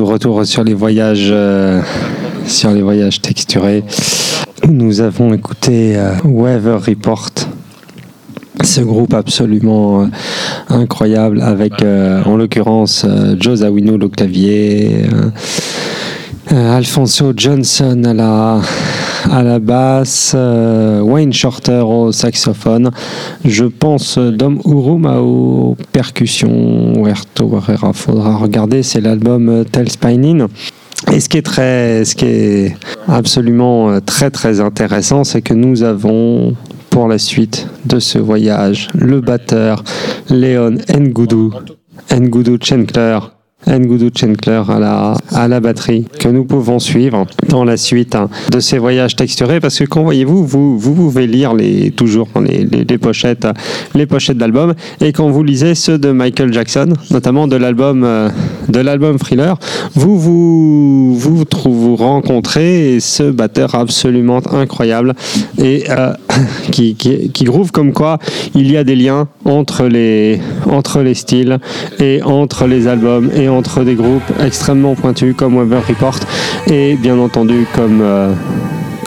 Retour sur les voyages, euh, sur les voyages texturés. Nous avons écouté euh, Weather Report, ce groupe absolument euh, incroyable avec, en l'occurrence, Joe euh, euh, Alfonso Johnson à la, à la basse, euh, Wayne Shorter au saxophone, je pense Dom Uruma aux percussions, Huerto Herrera, faudra regarder, c'est l'album euh, Tell Spinin. Et ce qui est très, ce qui est absolument euh, très très intéressant, c'est que nous avons pour la suite de ce voyage le batteur Léon Ngoudou, Ngoudou Chenkler, Ngoudou Chenkler à la, à la batterie que nous pouvons suivre dans la suite hein, de ces voyages texturés. Parce que quand voyez-vous, vous, vous pouvez lire les, toujours les, les, pochettes, les pochettes d'albums. Et quand vous lisez ceux de Michael Jackson, notamment de l'album, euh, de Thriller, vous vous, vous, vous rencontrez ce batteur absolument incroyable et euh, qui, qui, qui groove comme quoi il y a des liens entre les, entre les styles et entre les albums entre des groupes extrêmement pointus comme Weather Report et bien entendu comme, euh,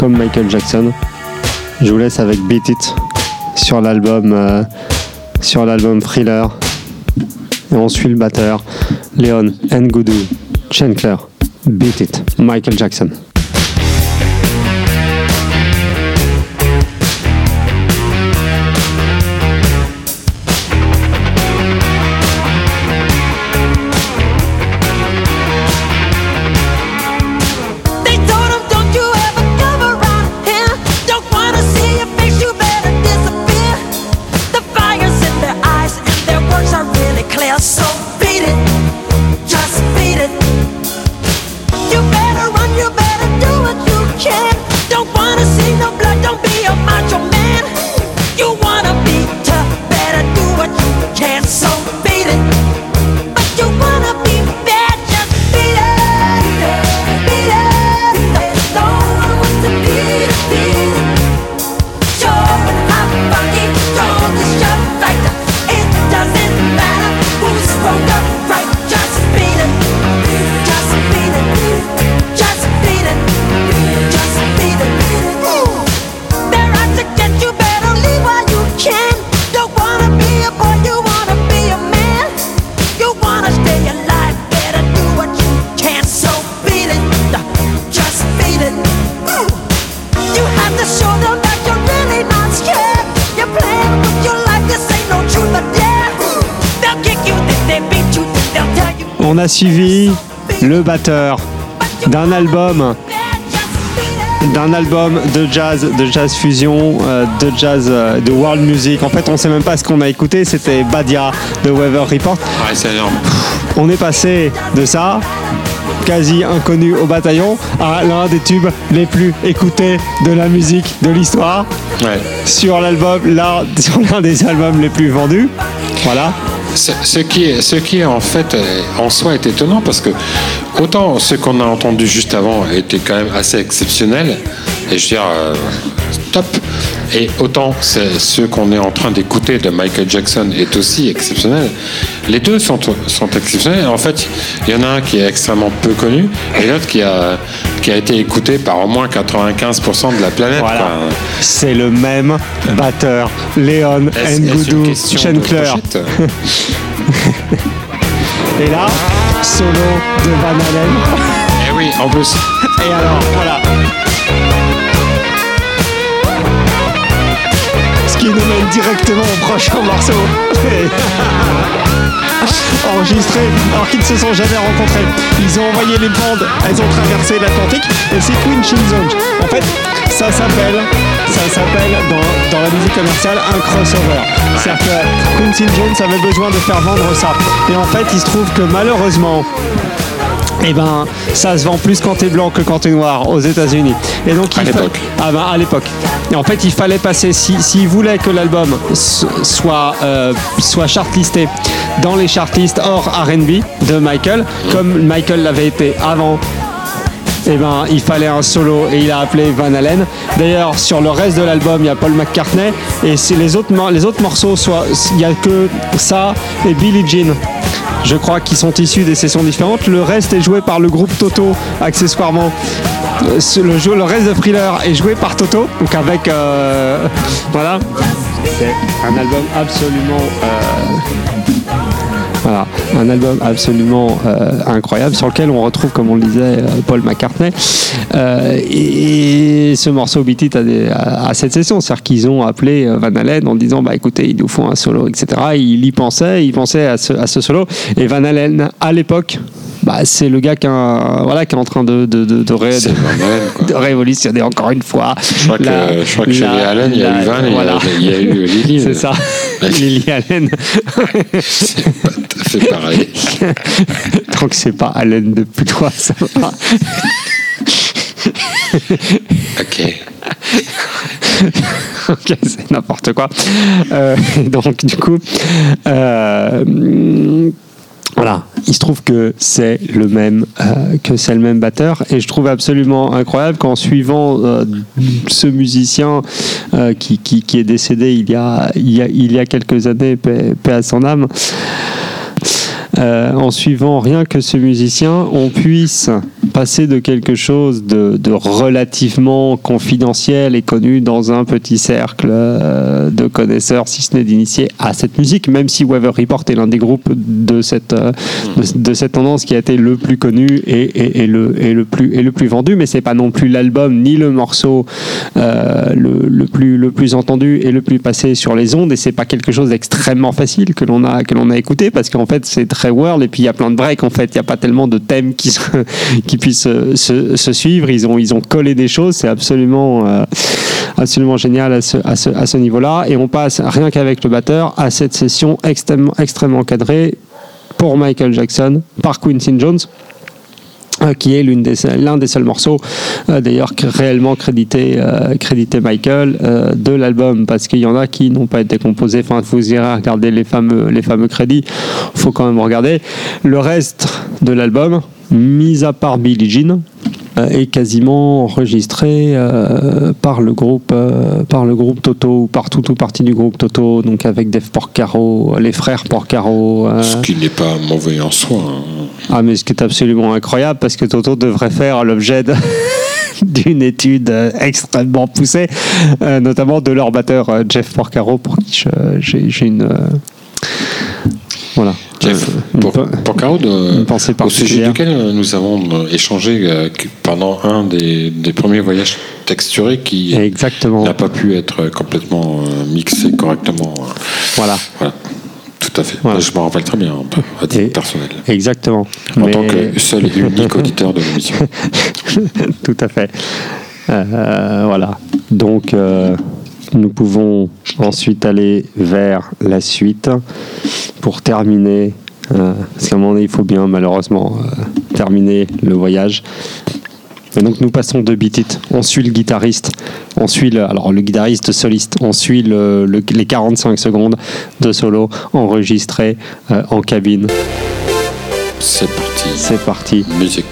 Michael Jackson. Je vous laisse avec Beat It sur l'album euh, Thriller. Et on suit le batteur Léon Ngoudou Chenkler. Beat It, Michael Jackson. A suivi le batteur d'un album d'un album de jazz, de jazz fusion, euh, de jazz, euh, de world music. En fait, on sait même pas ce qu'on a écouté. C'était Badia de Weather Report. Ouais, c'est énorme. On est passé de ça, quasi inconnu au bataillon, à l'un des tubes les plus écoutés de la musique de l'histoire Ouais. sur l'album, là, sur l'un des albums les plus vendus. Voilà. Ce, qui est, ce qui en fait euh, en soi est étonnant parce que autant ce qu'on a entendu juste avant était quand même assez exceptionnel et je veux dire euh, top et autant ce qu'on est en train d'écouter de Michael Jackson est aussi exceptionnel. Les deux sont, sont exceptionnels. En fait, il y en a un qui est extrêmement peu connu et l'autre qui a, qui a été écouté par au moins 95% de la planète. Voilà. C'est le même batteur, Léon Ngoudou question de Chenkler. pochette Et là, solo de Van Halen. Eh oui, en plus. Et alors, voilà. Directement au prochain morceau. Enregistré alors qu'ils ne se sont jamais rencontrés. Ils ont envoyé les bandes, elles ont traversé l'Atlantique et c'est Queen Chin Zone. En fait, ça s'appelle, ça s'appelle dans, dans la musique commerciale un crossover. C'est-à-dire que Quincy Jones avait besoin de faire vendre ça. Et en fait, il se trouve que malheureusement, eh ben, ça se vend plus quand t'es blanc que quand t'es noir aux États-Unis. Et donc, À il fa- l'époque. Ah ben, à l'époque. Et en fait, il fallait passer. Si, s'ils voulaient que l'album soit euh, soit chartlisté dans les chartlists hors R&B de Michael, comme Michael l'avait été avant eh ben, il fallait un solo et il a appelé Van Halen. D'ailleurs, sur le reste de l'album, il y a Paul McCartney et si les autres, les autres morceaux, il y a que ça et Billie Jean. Je crois qu'ils sont issus des sessions différentes. Le reste est joué par le groupe Toto, accessoirement. Le reste de Thriller est joué par Toto, donc avec euh, voilà. C'est un album absolument euh, voilà, un album absolument euh, incroyable sur lequel on retrouve, comme on le disait, euh, Paul McCartney. Euh, et, ce morceau Beat It a, cette session, c'est-à-dire qu'ils ont appelé Van Halen en disant bah écoutez, il nous faut un solo, etc. Il y pensait, il pensait à ce, à ce solo. Et Van Halen, à l'époque, bah, c'est le gars qui, a- voilà, qui est en train de, de, de, de ré- de- de révolutionner encore une fois. Je crois que, la- je crois que chez la- les Allen, il y a eu Van et il y a- voilà. il y a eu Lily. C'est ça, Lily Allen. C'est pas tout à fait pareil. Tant que c'est pas Allen depuis toi, ça va. Ok. ok, c'est n'importe quoi. Euh, donc, du coup, euh, voilà, il se trouve que c'est le même euh, que c'est le même batteur et je trouve absolument incroyable qu'en suivant euh, ce musicien euh, qui, qui, qui est décédé il y a il y a, il y a quelques années, paix, paix à son âme. Euh, en suivant rien que ce musicien, on puisse passer de quelque chose de, de relativement confidentiel et connu dans un petit cercle euh, de connaisseurs, si ce n'est d'initiés, à cette musique, même si Weather Report est l'un des groupes de cette, euh, de, de cette tendance qui a été le plus connu et, et- et le, et, le plus, et le plus vendu, mais c'est pas non plus l'album ni le morceau le, le plus, le plus entendu et le plus passé sur les ondes, et c'est pas quelque chose d'extrêmement facile que l'on a, que l'on a écouté, parce qu'en fait c'est très world, et puis il y a plein de breaks, en fait, il n'y a pas tellement de thèmes qui, qui puissent se, se- suivre, ils ont, ils ont collé des choses, c'est absolument, euh, absolument génial à ce, à ce, à ce niveau-là, et on passe rien qu'avec le batteur à cette session extrêmement, extrêmement cadrée pour Michael Jackson par Quincy Jones. euh, qui est l'une des, l'un des seuls morceaux euh, d'ailleurs réellement crédité, euh, crédité Michael euh, de l'album. Parce qu'il y en a qui n'ont pas été composés. Enfin vous irez regarder les fameux, les fameux crédits. Faut quand même regarder. Le reste de l'album mis à part Billie Jean euh, est quasiment enregistré euh, par le groupe euh, par le groupe Toto ou par toute ou partie du groupe Toto donc avec Dave Porcaro les frères Porcaro euh, Ce qui n'est pas mauvais en soi. hein. ah, mais ce qui est absolument incroyable, parce que Toto devrait faire l'objet de- d'une étude euh, extrêmement poussée, euh, notamment de leur batteur euh, Jeff Porcaro, pour qui j'ai une. euh, voilà. Jeff, Euh, pour, pe- pour au sujet duquel euh, nous avons euh, échangé euh, pendant un des, des premiers voyages texturés qui n'a pas pu être complètement euh, mixé correctement. euh, Voilà. Voilà, tout à fait. Voilà. Je m'en rappelle très bien, à titre Et- personnel. Exactement. En Mais- tant que seul et unique auditeur de l'émission. Tout à fait. Euh, voilà. Donc, euh, nous pouvons ensuite aller vers la suite pour terminer. euh, parce qu'à un moment donné, il faut bien malheureusement euh, terminer le voyage. Et donc nous passons de Beat It. On suit le guitariste, on suit le, alors le guitariste soliste, on suit le- le- les 45 secondes de solo enregistrés euh, en cabine. C'est parti. C'est parti. Musique.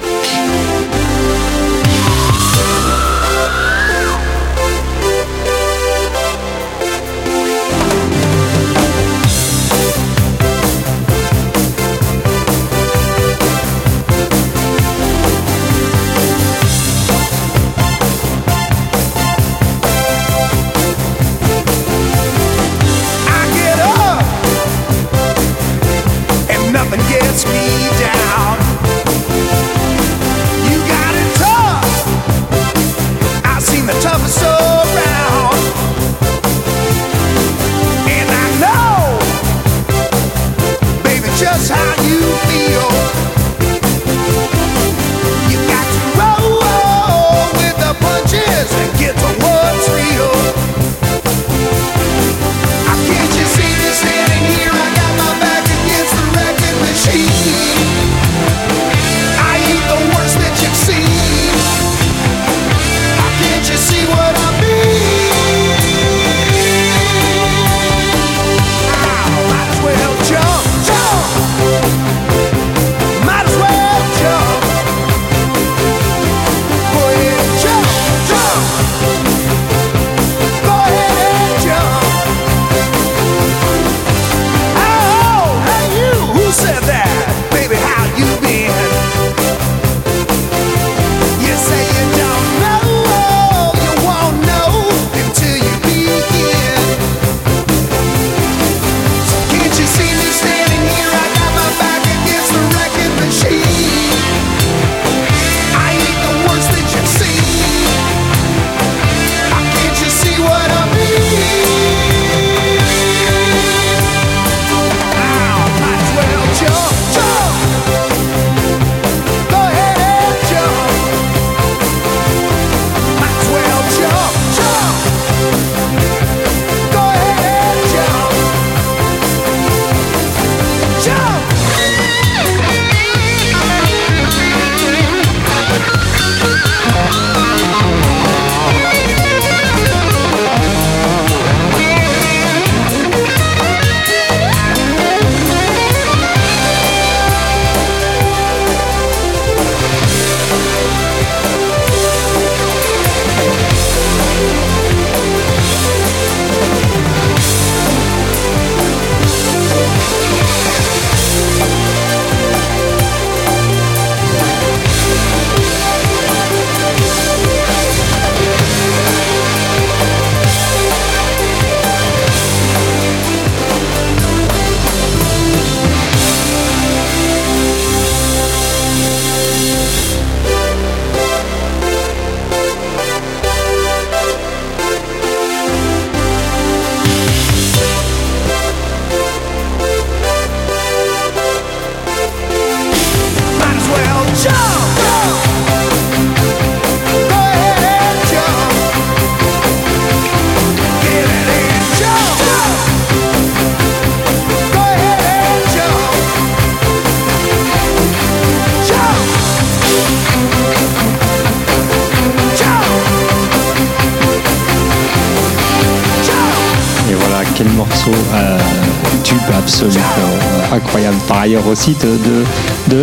Par ailleurs aussi de,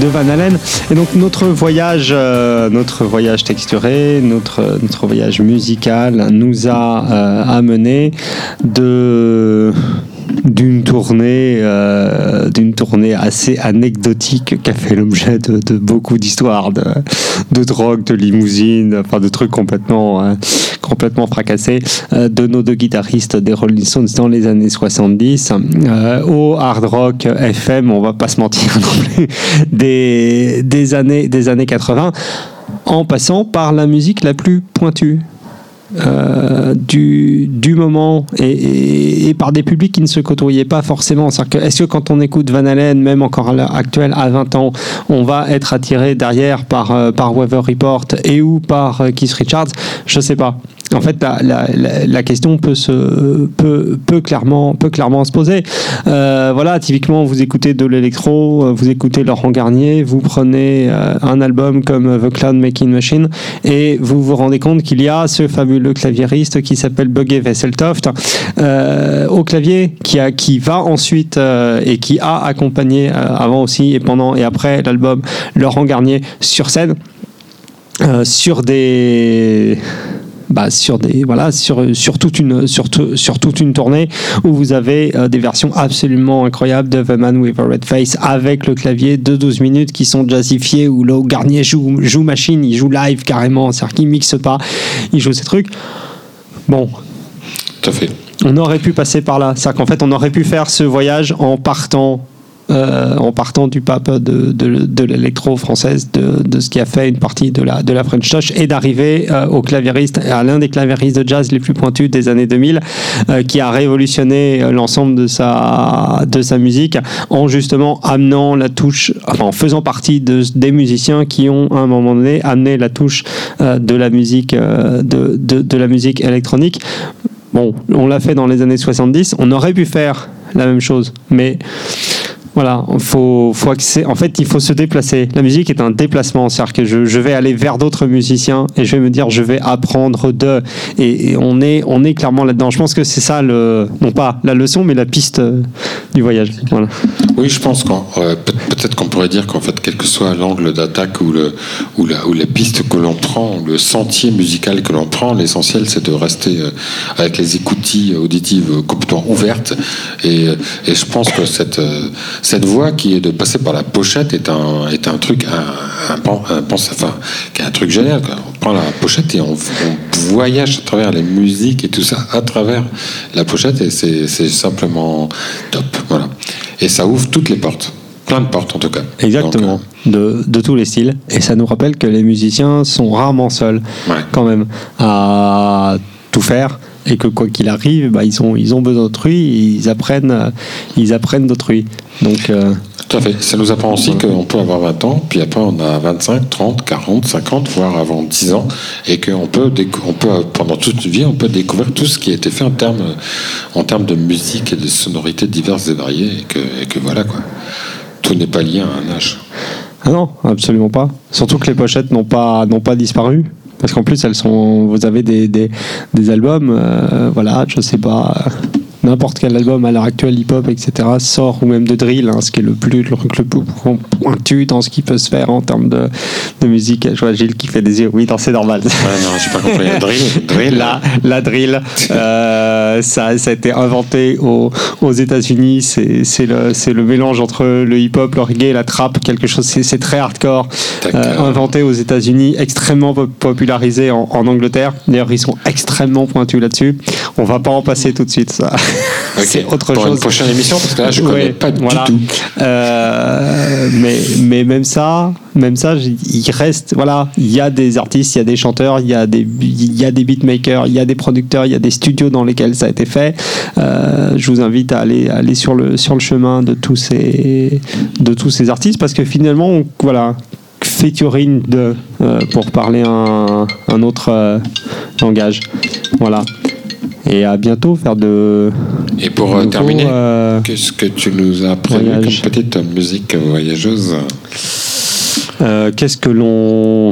de, Van Halen. Et donc notre voyage, euh, notre voyage texturé, notre, notre voyage musical nous a euh, amené de d'une tournée euh, d'une tournée assez anecdotique qui a fait l'objet de, de beaucoup d'histoires de, de drogue, de limousines, enfin de trucs complètement euh, complètement fracassés euh, de nos deux guitaristes des Rolling Stones dans les années 70 euh, au hard rock FM, on va pas se mentir non plus, des, des années des années 80 en passant par la musique la plus pointue euh, du, moment et, par des publics qui ne se côtoyaient pas forcément. Est-ce que quand on écoute Van Halen, même encore à l'heure actuelle, à 20 ans, on va être attiré derrière par, euh, Weather Report et ou par euh, Keith Richards? Je sais pas. En fait, la, la, la- question peut, se, peut, peut, clairement, peut clairement se poser. Euh, voilà, typiquement, vous écoutez de l'électro, euh, vous écoutez Laurent Garnier, vous prenez euh, un album comme The Cloud Making Machine et vous vous rendez compte qu'il y a ce fabuleux claviériste qui s'appelle Buggy Vesseltoft euh, au clavier qui, a, qui va ensuite euh, et qui a accompagné euh, avant aussi et pendant et après l'album Laurent Garnier sur scène euh, sur des bah, sur des voilà sur sur toute une sur, sur toute une tournée où vous avez euh, des versions absolument incroyables de The Man with a Red Face avec le clavier de 12 minutes qui sont jazzifiés où Low Garnier joue joue machine il joue live carrément c'est-à-dire qu'il mixe pas il joue ces trucs bon Tout à fait. on aurait pu passer par là. C'est-à-dire qu'en fait, on aurait pu faire ce voyage en partant, euh, en partant du pape de, l'électro française, de, ce qui a fait une partie de la, French Touch, et d'arriver euh, au clavieriste, à l'un des claviéristes de jazz les plus pointus des années 2000, euh, qui a révolutionné l'ensemble de sa, de sa musique en justement amenant la touche, en faisant partie de, des musiciens qui ont à un moment donné amené la touche de la musique, de, de la musique électronique. Bon, on l'a fait dans les années 70, on aurait pu faire la même chose, mais voilà, faut, en fait, il faut se déplacer. La musique est un déplacement, c'est-à-dire que je, vais aller vers d'autres musiciens et je vais me dire, je vais apprendre de. Et, on, est, on est clairement là-dedans. Je pense que c'est ça, le, non pas la leçon, mais la piste euh, du voyage. Oui, je pense qu'on euh, peut- peut-être qu'on pourrait dire qu'en fait, quel que soit l'angle d'attaque ou le ou la ou piste que l'on prend, le sentier musical que l'on prend, l'essentiel c'est de rester euh, avec les écoutilles auditives complètement ouvertes. Et, et je pense que cette cette voie qui est de passer par la pochette est un est un truc un, un, pan- un pense- enfin qui est un truc génial. quoi. On prend la pochette et on, on voyage à travers les musiques et tout ça à travers la pochette et c'est simplement top. Voilà. Et ça ouvre toutes les portes. Plein de portes en tout cas. Exactement. Donc, De, de tous les styles. Et ça nous rappelle que les musiciens sont rarement seuls, Ouais. quand même, à tout faire. Et que quoi qu'il arrive, bah, ils, ont, ils ont besoin d'autrui, ils apprennent, euh, ils apprennent d'autrui. Donc, euh, Tout à fait. Ça nous apprend aussi qu'on peut avoir 20 ans, puis après on a 25, 30, 40, 50, voire avant 10 ans, et qu'on peut, décou- on peut, pendant toute une vie, on peut découvrir tout ce qui a été fait en termes, en termes de musique et de sonorités diverses et variées, et que, et que voilà quoi. Tout n'est pas lié à un âge. ah non, absolument pas. Surtout que les pochettes n'ont pas, n'ont pas disparu. Parce qu'en plus, elles sont, vous avez des, des, des albums, euh, voilà, je sais pas, n'importe quel album à l'heure actuelle, hip-hop, etc., sort, ou même de drill, hein, ce qui est le plus, le, plus pointu dans ce qui peut se faire en termes de, de musique. Je vois Gilles qui fait des yeux, oui, non, c'est normal. Ouais, non, j'ai pas compris. Drill, drill. La, la drill, euh, ça, ça a été inventé aux, aux États-Unis. C'est c'est le, c'est le mélange entre le hip-hop, le reggae, la trap, quelque chose. C'est c'est très hardcore. Euh, inventé aux États-Unis, extrêmement po- popularisé en, en Angleterre. D'ailleurs, ils sont extrêmement pointus là-dessus. On va pas en passer tout de suite. Ça, C'est autre Pour chose. une prochaine émission, parce que là, je connais Ouais, pas voilà. du tout. Euh, mais, mais même ça, même ça, il reste, voilà, il y a des artistes, il y a des chanteurs, il y a des, il y a des beatmakers, il y a des producteurs, il y a des studios dans lesquels ça a été fait. Euh, je vous invite à aller, à aller sur le, sur le chemin de tous ces, de tous ces artistes parce que finalement, on- voilà, featuring de, euh, pour parler un, un autre euh, langage. Voilà. Et à bientôt faire de. Et pour euh, terminer, euh, qu'est-ce que tu nous as prévu comme petite musique voyageuse Euh, qu'est-ce que l'on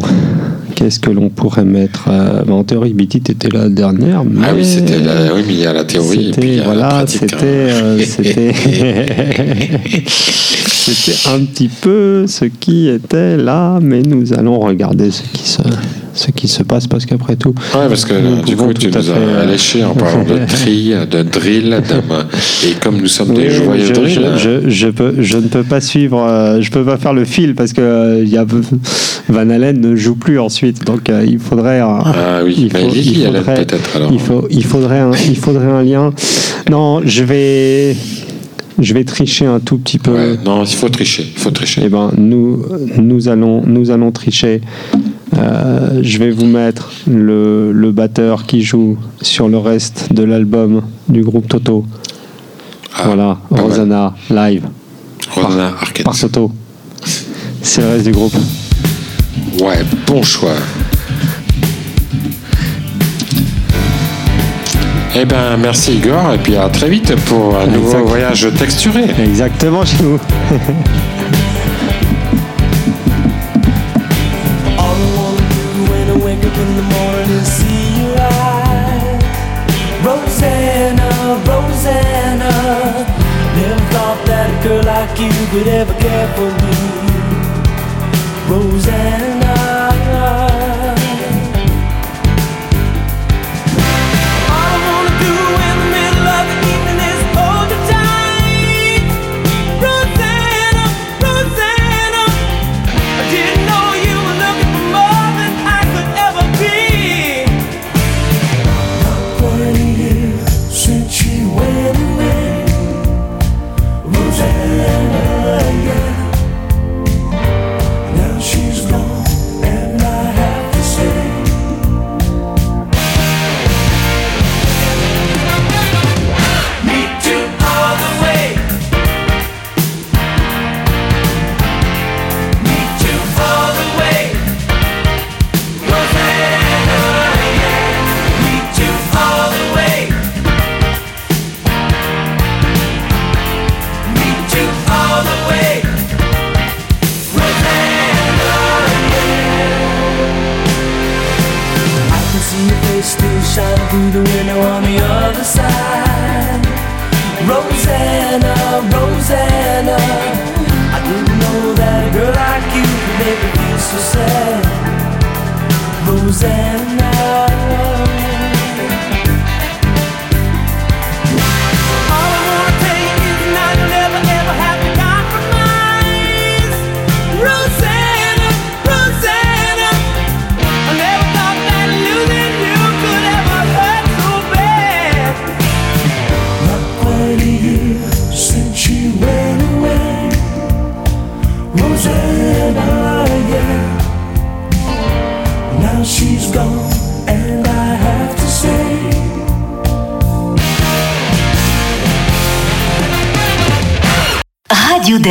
qu'est-ce que l'on pourrait mettre euh, En théorie, Biti était la dernière. Mais Ah oui, c'était la, oui, mais il y a la théorie et puis il y C'était a la voilà, pratique. c'était hein. c'était c'était un petit peu ce qui était là, mais nous allons regarder ce qui se ce qui se passe parce qu'après tout, Ouais, parce que Nous euh, du coup, tu nous as euh, alléché en parlant de tri, de drill, de- et comme nous sommes des Oui, joyeux je, drill, je, euh, je, je peux, je ne peux pas suivre, euh, je peux pas faire le fil parce que euh, il y a Van Halen ne joue plus ensuite, donc euh, il faudrait. un- Ah oui, il faut- il Allen faudrait- peut-être alors. Il, faut, il, faudrait un, il faudrait un lien. Non, je vais, je vais tricher un tout petit peu. Ouais, non, il faut tricher, il faut tricher. Eh ben, nous, nous, allons, nous allons tricher. Euh, je vais vous mettre le, le batteur qui joue sur le reste de l'album du groupe Toto. Ah, voilà, mal. Rosanna, live, Rosanna Arquette. par Toto. C'est le reste du groupe. Ouais, bon choix. Eh ben, merci Igor, et puis à très vite pour un nouveau voyage texturé. Exactement chez vous. could ever care for me.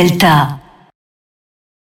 Delta.